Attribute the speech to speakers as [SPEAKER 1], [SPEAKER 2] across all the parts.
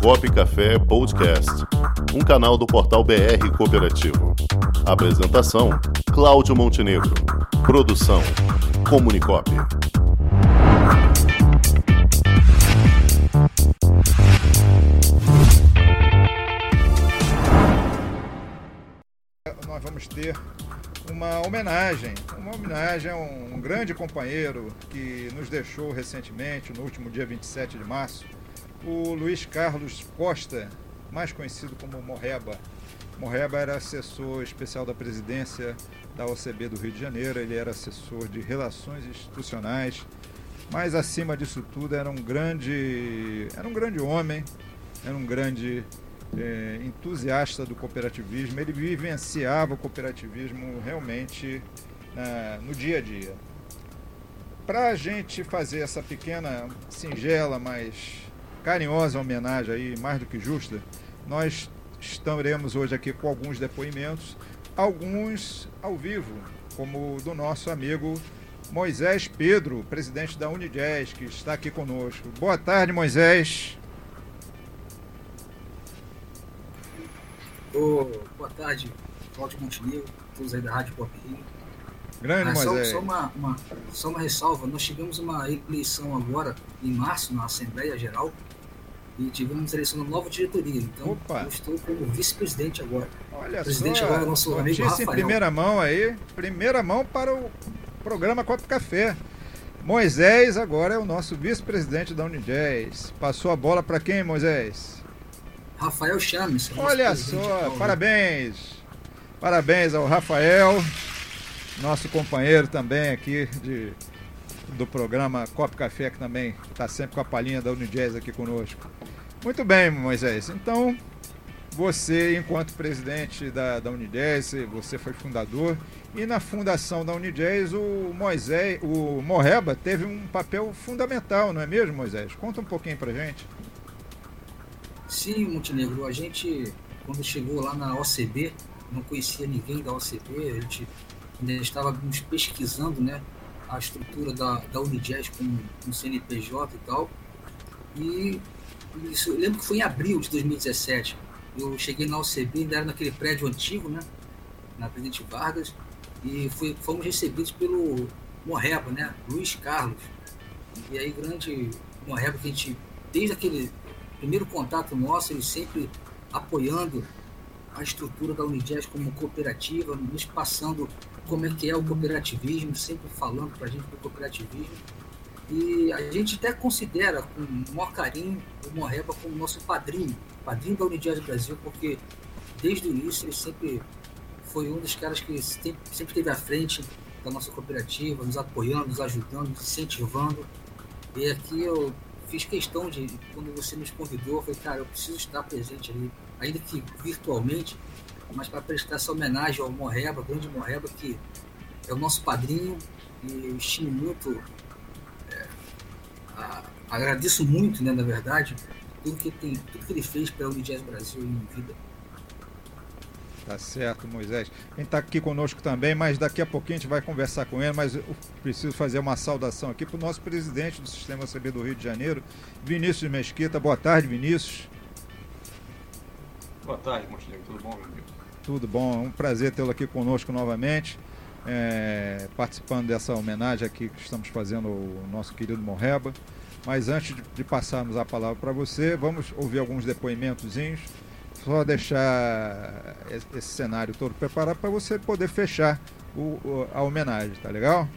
[SPEAKER 1] Cop Café Podcast, um canal do portal BR Cooperativo. Apresentação: Cláudio Montenegro. Produção: Comunicop.
[SPEAKER 2] Nós vamos ter uma homenagem, uma homenagem a um grande companheiro que nos deixou recentemente, no último dia 27 de março, o Luiz Carlos Costa, mais conhecido como Morreba. Morreba era assessor especial da presidência da OCB do Rio de Janeiro, ele era assessor de relações institucionais, mas acima disso tudo era um grande, era um grande homem, era um grande é, entusiasta do cooperativismo, ele vivenciava o cooperativismo realmente é, no dia a dia. Para a gente fazer essa pequena, singela, mas carinhosa homenagem aí, mais do que justa, nós estaremos hoje aqui com alguns depoimentos, alguns ao vivo, como o do nosso amigo Moisés Pedro, presidente da Unijazz, que está aqui conosco. Boa tarde, Moisés.
[SPEAKER 3] Oh, boa tarde, Cláudio Montenegro, todos aí da Rádio Pop Rio.
[SPEAKER 2] Grande
[SPEAKER 3] ah,
[SPEAKER 2] Moisés.
[SPEAKER 3] Só, só, uma, uma, só uma ressalva, nós tivemos uma eleição agora, em março, na Assembleia Geral, e tivemos da nova diretoria. Então,
[SPEAKER 2] Opa.
[SPEAKER 3] eu estou como vice-presidente agora.
[SPEAKER 2] Olha
[SPEAKER 3] O presidente
[SPEAKER 2] só,
[SPEAKER 3] agora é nosso amigo
[SPEAKER 2] notícia em
[SPEAKER 3] Rafael.
[SPEAKER 2] primeira mão aí, primeira mão para o programa Copo Café. Moisés agora é o nosso vice-presidente da Unijazz. Passou a bola para quem, Moisés?
[SPEAKER 3] Rafael Chames. nosso
[SPEAKER 2] Olha só, parabéns. Parabéns ao Rafael, nosso companheiro também aqui de, do programa Copo Café, que também está sempre com a palhinha da Unijazz aqui conosco. Muito bem, Moisés. Então, você, enquanto presidente da, da Unijazz, você foi fundador, e na fundação da Unijazz, o Moisés, o Morreba teve um papel fundamental, não é mesmo, Moisés? Conta um pouquinho pra gente.
[SPEAKER 3] Sim, Montenegro, a gente, quando chegou lá na OCB, não conhecia ninguém da OCB, a gente ainda estávamos pesquisando né, a estrutura da, da com, com CNPJ e tal. E isso, eu lembro que foi em abril de 2017. Eu cheguei na OCB, ainda era naquele prédio antigo, né, na Presidente Vargas, e fui, fomos recebidos pelo Morreba, né, Luiz Carlos. E aí, grande Morreba, que a gente, desde aquele primeiro contato nosso, ele sempre apoiando a estrutura da Unijazz como cooperativa, nos passando como é que é o cooperativismo, sempre falando para a gente do cooperativismo. E a gente até considera com o maior carinho o Morreba como nosso padrinho, padrinho da Unijazz Brasil, porque desde o início ele sempre foi um dos caras que sempre, sempre esteve à frente da nossa cooperativa, nos apoiando, nos ajudando, nos incentivando. E aqui eu fiz questão de, quando você nos convidou, eu falei, cara, eu preciso estar presente ali, ainda que virtualmente, mas para prestar essa homenagem ao Morreba, grande Morreba, que é o nosso padrinho, e eu estimo muito, agradeço muito, né, na verdade, tudo que, tem, tudo que ele fez pela Unijazz Brasil em vida.
[SPEAKER 2] Tá certo, Moisés. Quem está aqui conosco também, mas daqui a pouquinho a gente vai conversar com ele, mas eu preciso fazer uma saudação aqui para o nosso presidente do Sistema CB do Rio de Janeiro, Vinícius Mesquita. Boa tarde, Vinícius.
[SPEAKER 4] Boa tarde, Montenegro. Tudo bom, meu amigo?
[SPEAKER 2] Tudo bom? É um prazer tê-lo aqui conosco novamente, é, participando dessa homenagem aqui que estamos fazendo ao nosso querido Morreba. Mas antes de, passarmos a palavra para você, vamos ouvir alguns depoimentozinhos. Só deixar esse, cenário todo preparado para você poder fechar o- a homenagem, tá legal?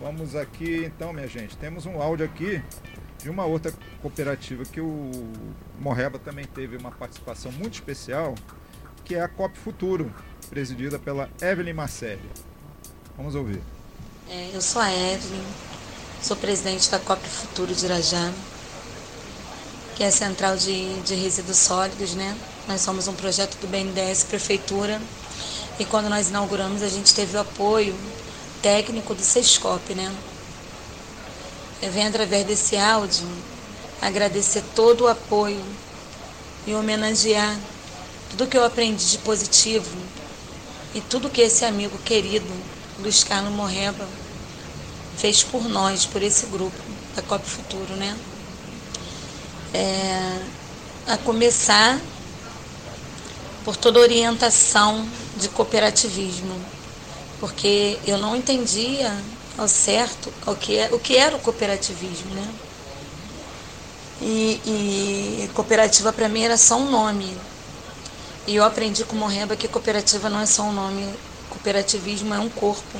[SPEAKER 2] Vamos aqui então, minha gente. Temos um áudio aqui de uma outra cooperativa que o Morreba também teve uma participação muito especial, que é a COP Futuro, presidida pela Evelyn Marcelli. Vamos ouvir.
[SPEAKER 5] É, eu sou a Evelyn, sou presidente da COP Futuro de Irajá, que é a central de, de resíduos sólidos, né? Nós somos um projeto do BNDES Prefeitura e quando nós inauguramos a gente teve o apoio técnico do Sescop, né? Eu venho através desse áudio agradecer todo o apoio e homenagear tudo que eu aprendi de positivo e tudo que esse amigo querido, Luiz Carlos Morreba, fez por nós, por esse grupo.
[SPEAKER 6] da COP Futuro, né? É, a começar por toda orientação de cooperativismo, porque eu não entendia ao certo o que, é, o que era o cooperativismo, né? E, e cooperativa para mim era só um nome. E eu aprendi com Morreba que cooperativa não é só um nome, cooperativismo é um corpo.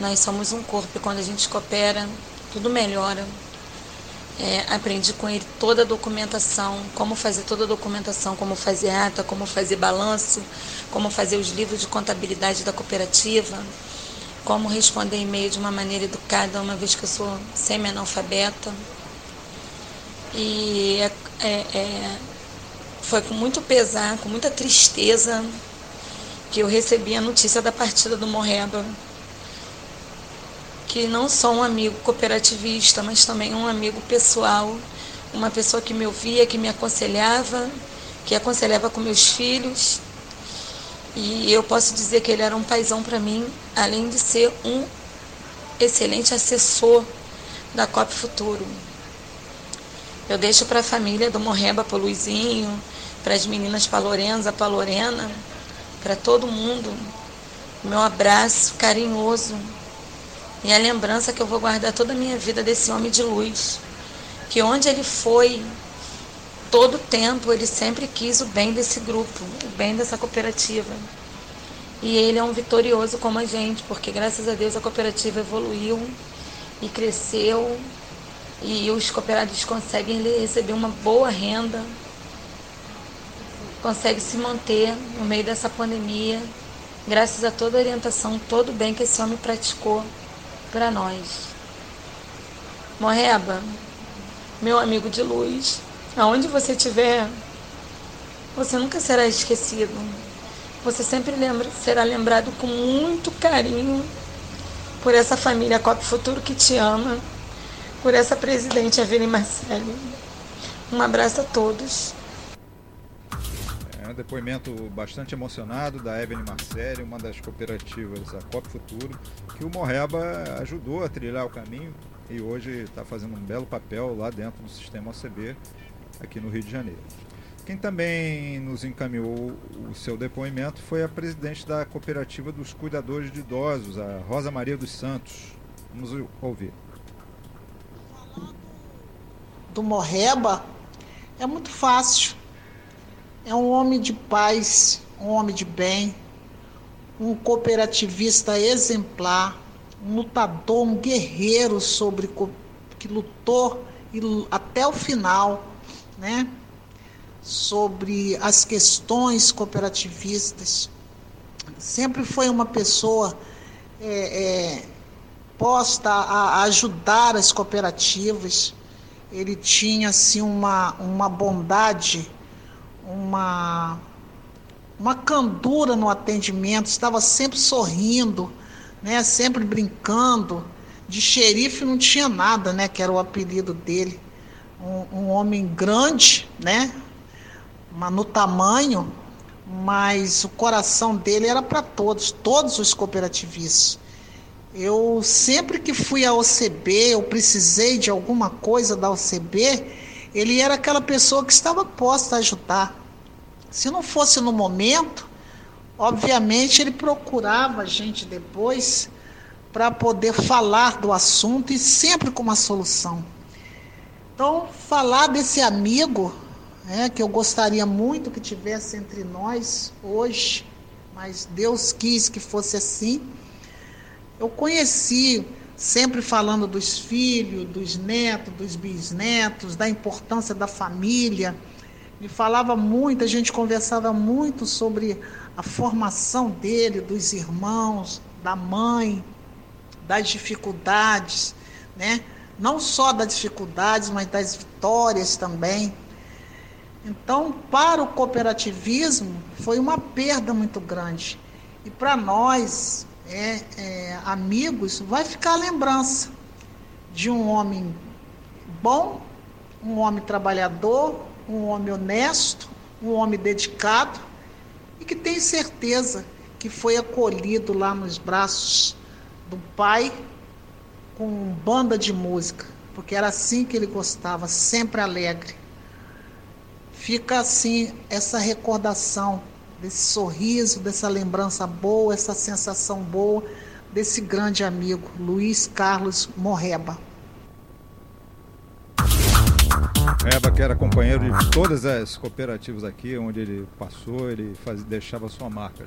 [SPEAKER 6] Nós somos um corpo e quando a gente coopera, tudo melhora. É, aprendi com ele toda a documentação, como fazer toda a documentação, como fazer ata, como fazer balanço, como fazer os livros de contabilidade da cooperativa, como responder e-mail de uma maneira educada, uma vez que eu sou semi-analfabeta. E é, é, é, foi com muito pesar, com muita tristeza, que eu recebi a notícia da partida do Morreba que não só um amigo cooperativista, mas também um amigo pessoal, uma pessoa que me ouvia, que me aconselhava, que aconselhava com meus filhos. E eu posso dizer que ele era um paizão para mim, além de ser um excelente assessor da COP Futuro. Eu deixo para a família do Morreba, para o Luizinho, para as meninas, para a Lorenza, para a Lorena, para todo mundo, meu abraço carinhoso e a lembrança que eu vou guardar toda a minha vida desse homem de luz. Que onde ele foi, todo tempo, ele sempre quis o bem desse grupo, o bem dessa cooperativa. E ele é um vitorioso como a gente, porque graças a Deus a cooperativa evoluiu e cresceu e os cooperados conseguem receber uma boa renda, conseguem se manter no meio dessa pandemia, graças a toda a orientação, todo o bem que esse homem praticou para nós. Morreba, meu amigo de luz, aonde você estiver, você nunca será esquecido. Você sempre lembra, será lembrado com muito carinho por essa família Copo Futuro que te ama, por essa presidente Evelyn Marcelli. Um abraço a todos.
[SPEAKER 2] Depoimento bastante emocionado da Evelyn Marcelli, uma das cooperativas da Copo Futuro, que o Morreba ajudou a trilhar o caminho e hoje está fazendo um belo papel lá dentro do sistema OCB, aqui no Rio de Janeiro. Quem também nos encaminhou o seu depoimento foi a presidente da Cooperativa dos Cuidadores de Idosos, a Rosa Maria dos Santos. Vamos ouvir.
[SPEAKER 4] Do Morreba é muito fácil é um homem de paz, um homem de bem, um cooperativista exemplar, um lutador, um guerreiro sobre que lutou até o final, né? Sobre as questões cooperativistas. Sempre foi uma pessoa é, é, posta a, a ajudar as cooperativas. Ele tinha assim uma, uma bondade uma, uma candura no atendimento, estava sempre sorrindo, né, sempre brincando. De xerife não tinha nada, né, que era o apelido dele. Um, um homem grande, né, no tamanho, mas o coração dele era para todos, todos os cooperativistas. Eu sempre que fui à OCB, eu precisei de alguma coisa da OCB, ele era aquela pessoa que estava posta a ajudar. Se não fosse no momento, obviamente ele procurava a gente depois para poder falar do assunto e sempre com uma solução. Então, falar desse amigo, né, que eu gostaria muito que tivesse entre nós hoje, mas Deus quis que fosse assim. Eu conheci sempre falando dos filhos, dos netos, dos bisnetos, da importância da família. Me falava muito, a gente conversava muito sobre a formação dele, dos irmãos, da mãe, das dificuldades, né? Não só das dificuldades, mas das vitórias também. Então, para o cooperativismo, foi uma perda muito grande. E para nós, é, é, amigos, vai ficar a lembrança de um homem bom, um homem trabalhador, um homem honesto, um homem dedicado e que tem certeza que foi acolhido lá nos braços do pai com banda de música. porque era assim que ele gostava, sempre alegre. Fica assim essa recordação desse sorriso, dessa lembrança boa, essa sensação boa desse grande amigo, Luiz Carlos Morreba.
[SPEAKER 2] Morreba, que era companheiro de todas as cooperativas aqui, onde ele passou, ele faz, deixava sua marca.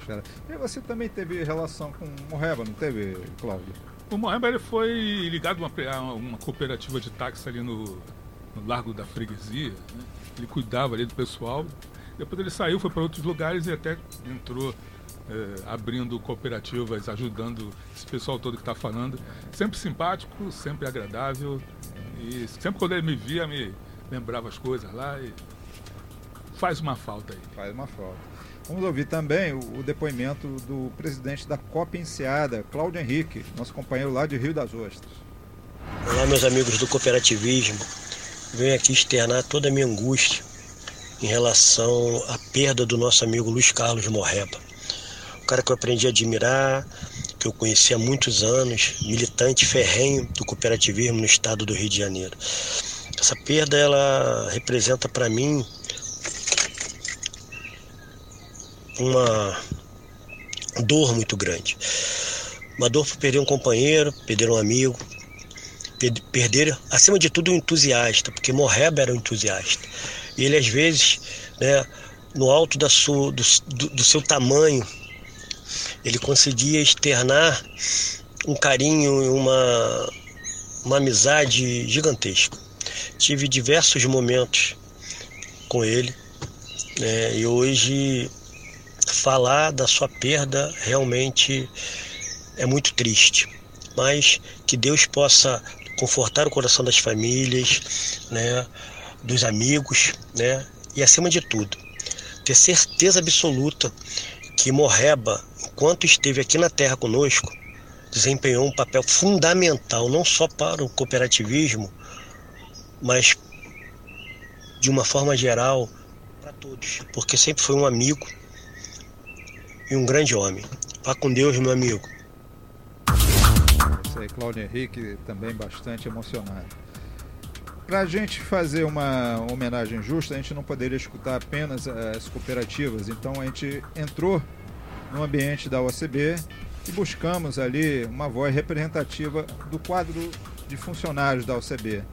[SPEAKER 2] E você também teve relação com o Morreba, não teve, Cláudio?
[SPEAKER 7] O Morreba ele foi ligado a uma, uma cooperativa de táxi ali no, no Largo da Freguesia. Né? Ele cuidava ali do pessoal. Depois ele saiu, foi para outros lugares e até entrou é, abrindo cooperativas, ajudando esse pessoal todo que está falando. Sempre simpático, sempre agradável. E sempre quando ele me via, me lembrava as coisas lá e faz uma falta aí.
[SPEAKER 2] Faz uma falta. Vamos ouvir também o, o depoimento do presidente da Copa Enseada, Cláudio Henrique, nosso companheiro lá de Rio das Ostras.
[SPEAKER 8] Olá, meus amigos do cooperativismo. Venho aqui externar toda a minha angústia em relação à perda do nosso amigo Luiz Carlos Morreba. O cara que eu aprendi a admirar, que eu conheci há muitos anos, militante ferrenho do cooperativismo no estado do Rio de Janeiro. Essa perda ela representa para mim uma dor muito grande. Uma dor por perder um companheiro, perder um amigo, perder, acima de tudo, um entusiasta, porque Morreba era um entusiasta. E ele, às vezes, né, no alto da sua, do, do, seu tamanho, ele conseguia externar um carinho e uma, uma amizade gigantesca. Tive diversos momentos com ele né, e hoje falar da sua perda realmente é muito triste, mas que Deus possa confortar o coração das famílias, né, dos amigos, né, e acima de tudo, ter certeza absoluta que Morreba, enquanto esteve aqui na Terra conosco, desempenhou um papel fundamental não só para o cooperativismo, mas de uma forma geral para todos, porque sempre foi um amigo e um grande homem. Vá com Deus, meu amigo.
[SPEAKER 2] Isso aí, Cláudio Henrique, também bastante emocionado. Para a gente fazer uma homenagem justa, a gente não poderia escutar apenas as cooperativas, então a gente entrou no ambiente da OCB e buscamos ali uma voz representativa do quadro de funcionários da OCB.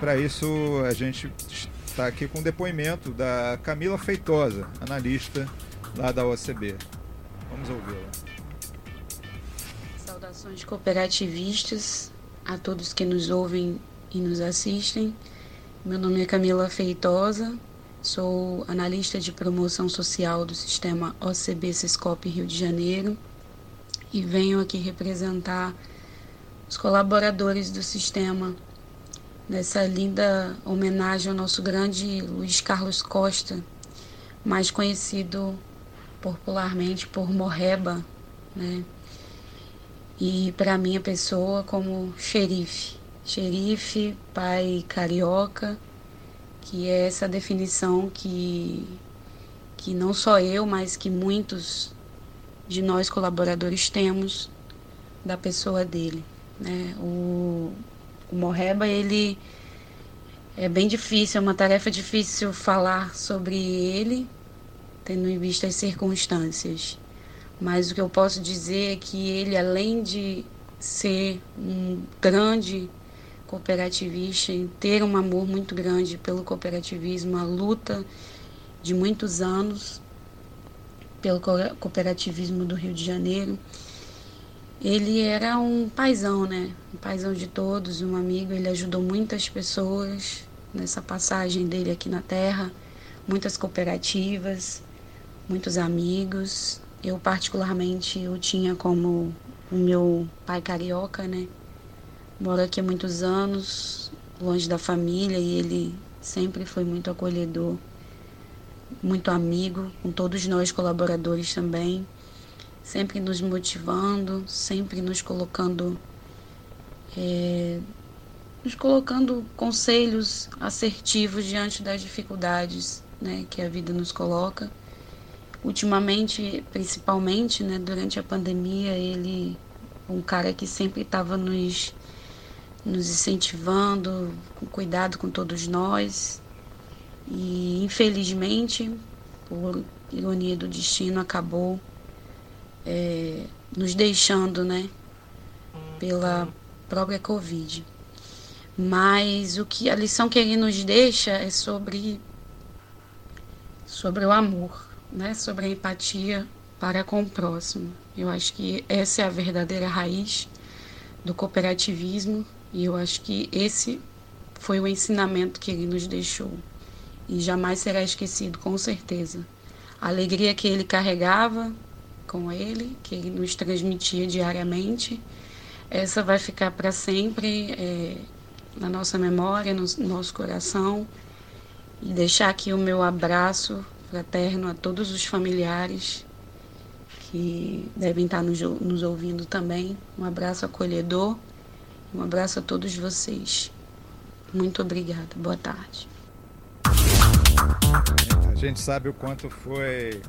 [SPEAKER 2] Para isso, a gente está aqui com o depoimento da Camila Feitosa, analista lá da OCB. Vamos ouvi-la.
[SPEAKER 5] Saudações cooperativistas a todos que nos ouvem e nos assistem. Meu nome é Camila Feitosa, sou analista de promoção social do sistema OCB Sescop Rio de Janeiro e venho aqui representar os colaboradores do sistema nessa linda homenagem ao nosso grande Luiz Carlos Costa, mais conhecido popularmente por Morreba, né? E para minha pessoa como xerife, xerife, pai carioca, que é essa definição que que não só eu, mas que muitos de nós colaboradores temos da pessoa dele, né? O o Morreba, ele é bem difícil, é uma tarefa difícil falar sobre ele, tendo em vista as circunstâncias. Mas o que eu posso dizer é que ele, além de ser um grande cooperativista, ter um amor muito grande pelo cooperativismo, a luta de muitos anos pelo cooperativismo do Rio de Janeiro, ele era um paizão, né? Um paizão de todos, um amigo. Ele ajudou muitas pessoas nessa passagem dele aqui na Terra, muitas cooperativas, muitos amigos. Eu particularmente o tinha como o meu pai carioca, né? Moro aqui há muitos anos, longe da família, e ele sempre foi muito acolhedor, muito amigo, com todos nós colaboradores também sempre nos motivando, sempre nos colocando, é, nos colocando conselhos assertivos diante das dificuldades né, que a vida nos coloca. Ultimamente, principalmente, né, durante a pandemia, ele um cara que sempre estava nos nos incentivando, com cuidado com todos nós. E infelizmente, por ironia do destino, acabou é, nos deixando, né? Pela própria Covid. Mas o que a lição que ele nos deixa é sobre sobre o amor, né? Sobre a empatia para com o próximo. Eu acho que essa é a verdadeira raiz do cooperativismo e eu acho que esse foi o ensinamento que ele nos deixou e jamais será esquecido, com certeza. A alegria que ele carregava com ele, que ele nos transmitia diariamente, essa vai ficar para sempre é, na nossa memória, no nosso coração. E deixar aqui o meu abraço fraterno a todos os familiares que devem estar nos, nos ouvindo também. Um abraço acolhedor, um abraço a todos vocês. Muito obrigada. Boa tarde.
[SPEAKER 2] A gente sabe o quanto foi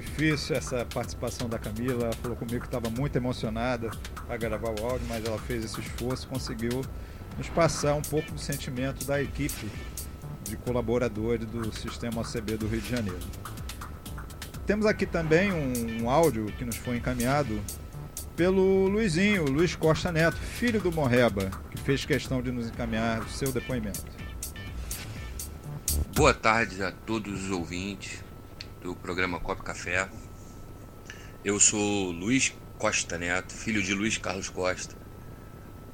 [SPEAKER 2] difícil essa participação da Camila. Ela falou comigo que estava muito emocionada para gravar o áudio, mas ela fez esse esforço, conseguiu nos passar um pouco do sentimento da equipe de colaboradores do Sistema OCB do Rio de Janeiro. Temos aqui também um, um áudio que nos foi encaminhado pelo Luizinho, Luiz Costa Neto, filho do Morreba, que fez questão de nos encaminhar o seu depoimento.
[SPEAKER 9] Boa tarde a todos os ouvintes do programa Copo Café. Eu sou Luiz Costa Neto, filho de Luiz Carlos Costa,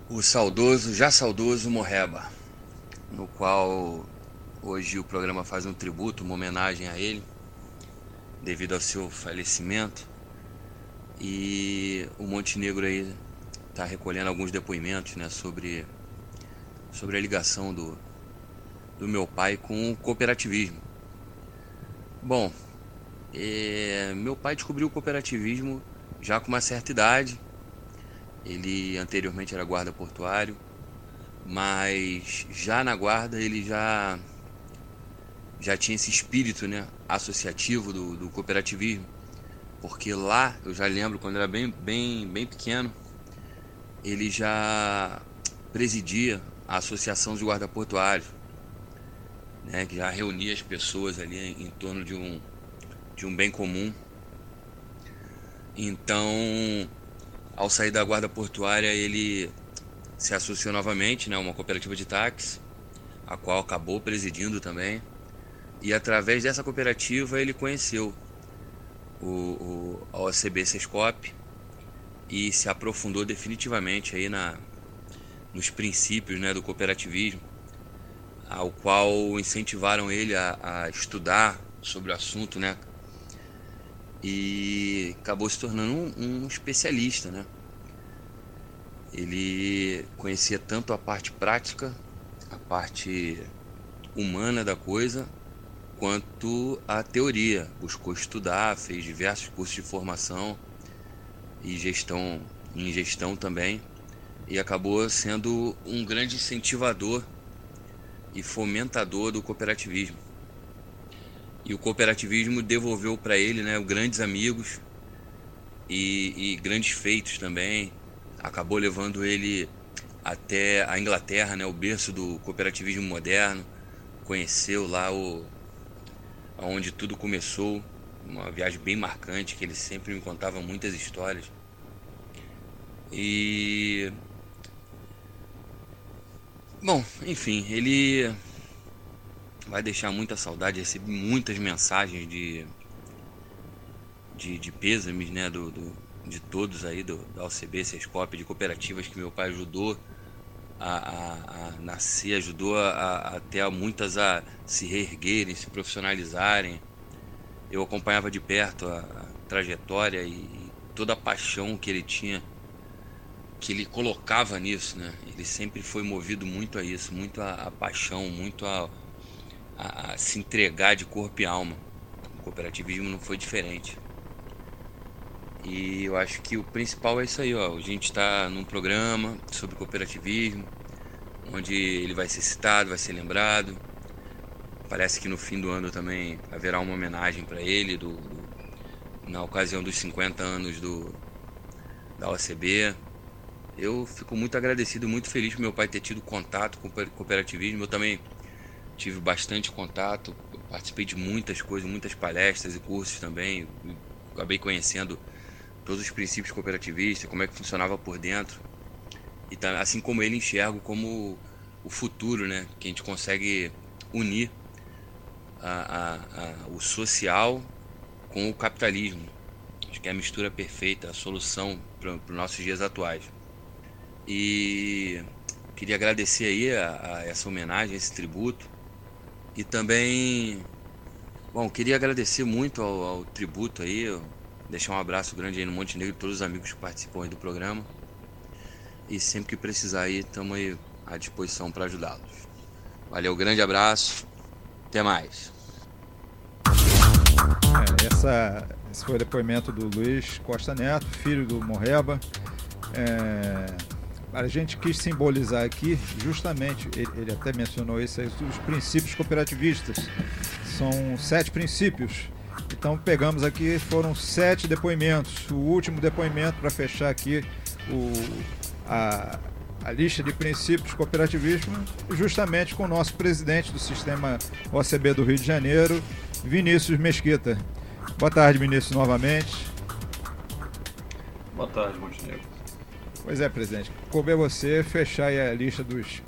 [SPEAKER 9] o saudoso, já saudoso Morreba, no qual hoje o programa faz um tributo, uma homenagem a ele devido ao seu falecimento. E o Montenegro aí está recolhendo alguns depoimentos né, sobre, sobre a ligação do, do meu pai com o cooperativismo. Bom, é, meu pai descobriu o cooperativismo já com uma certa idade. Ele anteriormente era guarda portuário, mas já na guarda ele já já tinha esse espírito né, associativo do, do cooperativismo, porque lá, eu já lembro, quando era bem, bem, bem pequeno, ele já presidia a Associação de Guarda Portuários, né, que já reunia as pessoas ali em, em torno de um, de um bem comum. Então, ao sair da guarda portuária, ele se associou novamente, né, uma cooperativa de táxi, a qual acabou presidindo também. E através dessa cooperativa ele conheceu o, o, a OCB Sescop e se aprofundou definitivamente aí na, nos princípios né, do cooperativismo, ao qual incentivaram ele a, a estudar sobre o assunto, né? E acabou se tornando um, um especialista, né? Ele conhecia tanto a parte prática, a parte humana da coisa, quanto à teoria. Buscou estudar, fez diversos cursos de formação e gestão em gestão também e acabou sendo um grande incentivador e fomentador do cooperativismo. E o cooperativismo devolveu para ele né, grandes amigos e, e, grandes feitos também. Acabou levando ele até a Inglaterra, né, o berço do cooperativismo moderno. Conheceu lá o, onde tudo começou, uma viagem bem marcante, que ele sempre me contava muitas histórias. E. Bom, enfim, ele vai deixar muita saudade, recebi muitas mensagens de, de, de pêsames, né, do, do, de todos aí, do, da OCB, Sescop, de cooperativas que meu pai ajudou a, a, a nascer, ajudou a, até muitas a se reerguerem, se profissionalizarem. Eu acompanhava de perto a, a trajetória e toda a paixão que ele tinha, que ele colocava nisso, né? Ele sempre foi movido muito a isso, muito a, a paixão, muito a, a, se entregar de corpo e alma. O cooperativismo não foi diferente. E eu acho que o principal é isso aí, ó. A gente está num programa sobre cooperativismo, onde ele vai ser citado, vai ser lembrado. Parece que no fim do ano também haverá uma homenagem para ele do, do, na ocasião dos 50 anos do, da OCB. Eu fico muito agradecido, muito feliz por meu pai ter tido contato com o cooperativismo. Eu também tive bastante contato, participei de muitas coisas, muitas palestras e cursos também. Acabei conhecendo todos os princípios cooperativistas, como é que funcionava por dentro. E assim como ele enxergo como o futuro, né? Que a gente consegue unir a, a, a, o social com o capitalismo. Acho que é a mistura perfeita, a solução para os nossos dias atuais. E queria agradecer aí a, a essa homenagem, esse tributo. E também, bom, queria agradecer muito ao, ao tributo aí, deixar um abraço grande aí no Montenegro todos os amigos que participam aí do programa. E sempre que precisar aí, estamos aí à disposição para ajudá-los. Valeu, grande abraço, até mais.
[SPEAKER 2] É, essa, esse foi o depoimento do Luiz Costa Neto, filho do Morreba. É, a gente quis simbolizar aqui, justamente, ele, ele até mencionou isso aí, os princípios cooperativistas. São sete princípios. Então pegamos aqui, foram sete depoimentos. O último depoimento para fechar aqui o, a, a lista de princípios cooperativismo, justamente com o nosso presidente do sistema OCB do Rio de Janeiro, Vinícius Mesquita. Boa tarde, Vinícius, novamente.
[SPEAKER 10] Boa tarde, Montenegro.
[SPEAKER 2] Pois é, presidente. Coube a você fechar a lista dos,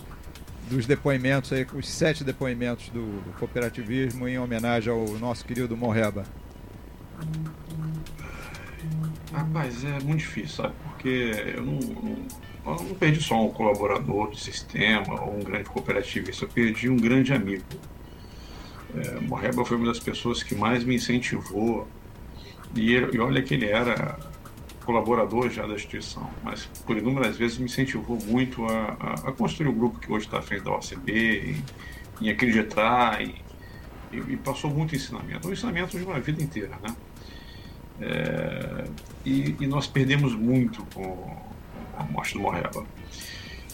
[SPEAKER 2] dos depoimentos aí, os sete depoimentos do, do cooperativismo em homenagem ao nosso querido Morreba.
[SPEAKER 10] Rapaz, é muito difícil, sabe? Porque eu não, não, eu não perdi só um colaborador do sistema ou um grande cooperativista, eu perdi um grande amigo. É, Morreba foi uma das pessoas que mais me incentivou. E, e olha que ele era colaborador já da instituição, mas por inúmeras vezes me incentivou muito a, a, a construir o grupo que hoje está à frente da OCB, em, em acreditar, e, e, passou muito ensinamento. Um ensinamento de uma vida inteira, né? É, e, e, nós perdemos muito com a morte do Morreba.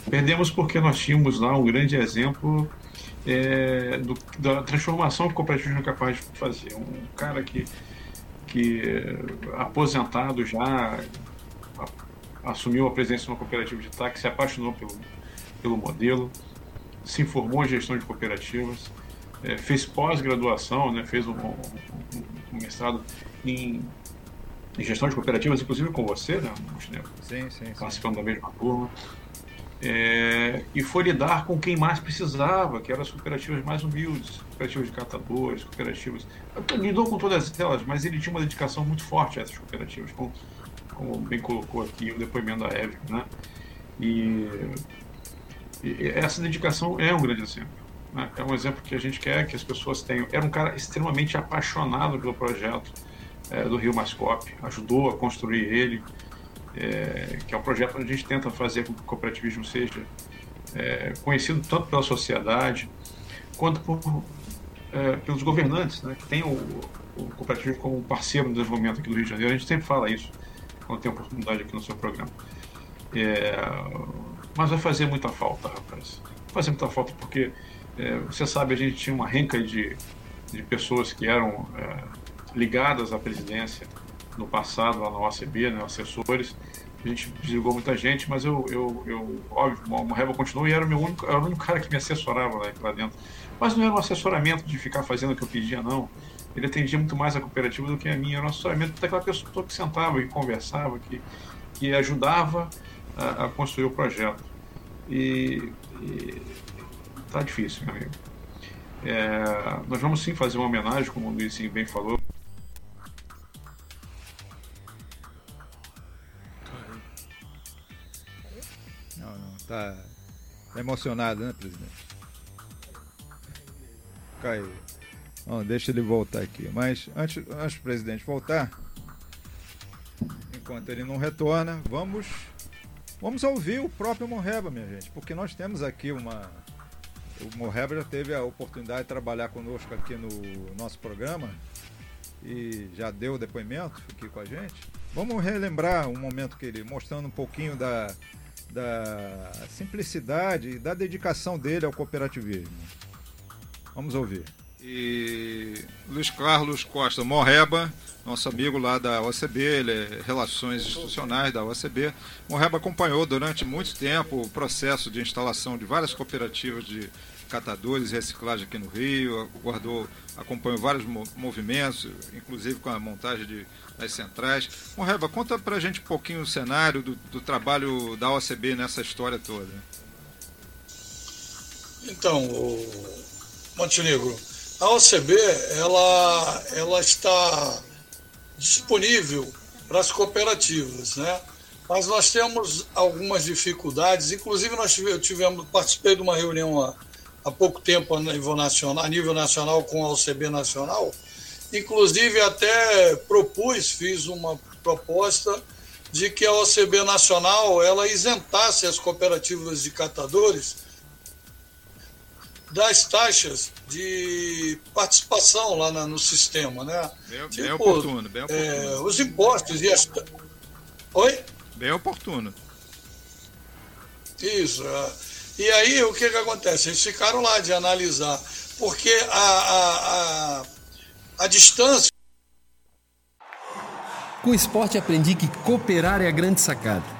[SPEAKER 10] Perdemos porque nós tínhamos lá um grande exemplo é, do, da transformação que o cooperativismo é capaz de fazer. Um cara que que aposentado já assumiu a presença de uma cooperativa de táxi, se apaixonou pelo, pelo modelo, se informou em gestão de cooperativas, é, fez pós-graduação, né, fez um, um, um, mestrado em, em, gestão de cooperativas, inclusive com você, né,
[SPEAKER 2] sim, sim, sim.
[SPEAKER 10] participando da mesma turma é, e foi lidar com quem mais precisava, que eram as cooperativas mais humildes, cooperativas de catadores, cooperativas. Lidou com todas elas, mas ele tinha uma dedicação muito forte a essas cooperativas, como, como bem colocou aqui o depoimento da Eve. Né? E, e, essa dedicação é um grande exemplo. Né? É um exemplo que a gente quer que as pessoas tenham. Era um cara extremamente apaixonado pelo projeto é, do Rio Mascope, ajudou a construir ele é, que é um projeto onde a gente tenta fazer com que o cooperativismo seja é, conhecido tanto pela sociedade quanto por, é, pelos governantes, né, que tem o, o cooperativismo como parceiro no desenvolvimento aqui do Rio de Janeiro. A gente sempre fala isso quando tem oportunidade aqui no seu programa. É, mas vai fazer muita falta, rapaz. Vai fazer muita falta porque, é, você sabe, a gente tinha uma renca de, de pessoas que eram é, ligadas à presidência no passado lá na OCB, né, assessores. A gente desligou muita gente, mas eu, eu, eu óbvio, o Morreba continuou e era o, meu único, era o único cara que me assessorava lá, lá dentro. Mas não era um assessoramento de ficar fazendo o que eu pedia, não. Ele atendia muito mais a cooperativa do que a minha. Era um assessoramento daquela pessoa que sentava e conversava, que, que ajudava a, a construir o projeto. E, e tá difícil, meu amigo. É, nós vamos sim fazer uma homenagem, como o Luiz bem falou,
[SPEAKER 2] Tá, emocionado, né, presidente? Caiu. Bom, deixa ele voltar aqui. Mas antes, antes do presidente voltar, enquanto ele não retorna, vamos vamos ouvir o próprio Morreba, minha gente, porque nós temos aqui uma o Morreba já teve a oportunidade de trabalhar conosco aqui no nosso programa e já deu depoimento aqui com a gente. Vamos relembrar um momento que ele mostrando um pouquinho da da simplicidade e da dedicação dele ao cooperativismo. Vamos ouvir. E Luiz Carlos Costa Morreba, nosso amigo lá da OCB, ele é Relações Institucionais da OCB. Morreba acompanhou durante muito tempo o processo de instalação de várias cooperativas de catadores e reciclagem aqui no Rio, guardou, acompanhou vários movimentos, inclusive com a montagem de, das centrais. Morreba, conta pra gente um pouquinho o cenário do, do trabalho da OCB nessa história toda.
[SPEAKER 11] Então, Montenegro, a OCB ela, ela está disponível para as cooperativas, né? Mas nós temos algumas dificuldades, inclusive nós tivemos, participei de uma reunião há, há pouco tempo a nível, nacional, a nível nacional com a OCB nacional, inclusive até propus, fiz uma proposta de que a OCB nacional ela isentasse as cooperativas de catadores das taxas de participação lá na, no sistema, né?
[SPEAKER 2] Bem, tipo, bem oportuno, bem oportuno. É,
[SPEAKER 11] os impostos e as... Oi?
[SPEAKER 2] Bem oportuno.
[SPEAKER 11] Isso. É. E aí, o que, que acontece? Eles ficaram lá de analisar, porque a, a, a, a distância...
[SPEAKER 12] Com o esporte aprendi que cooperar é a grande sacada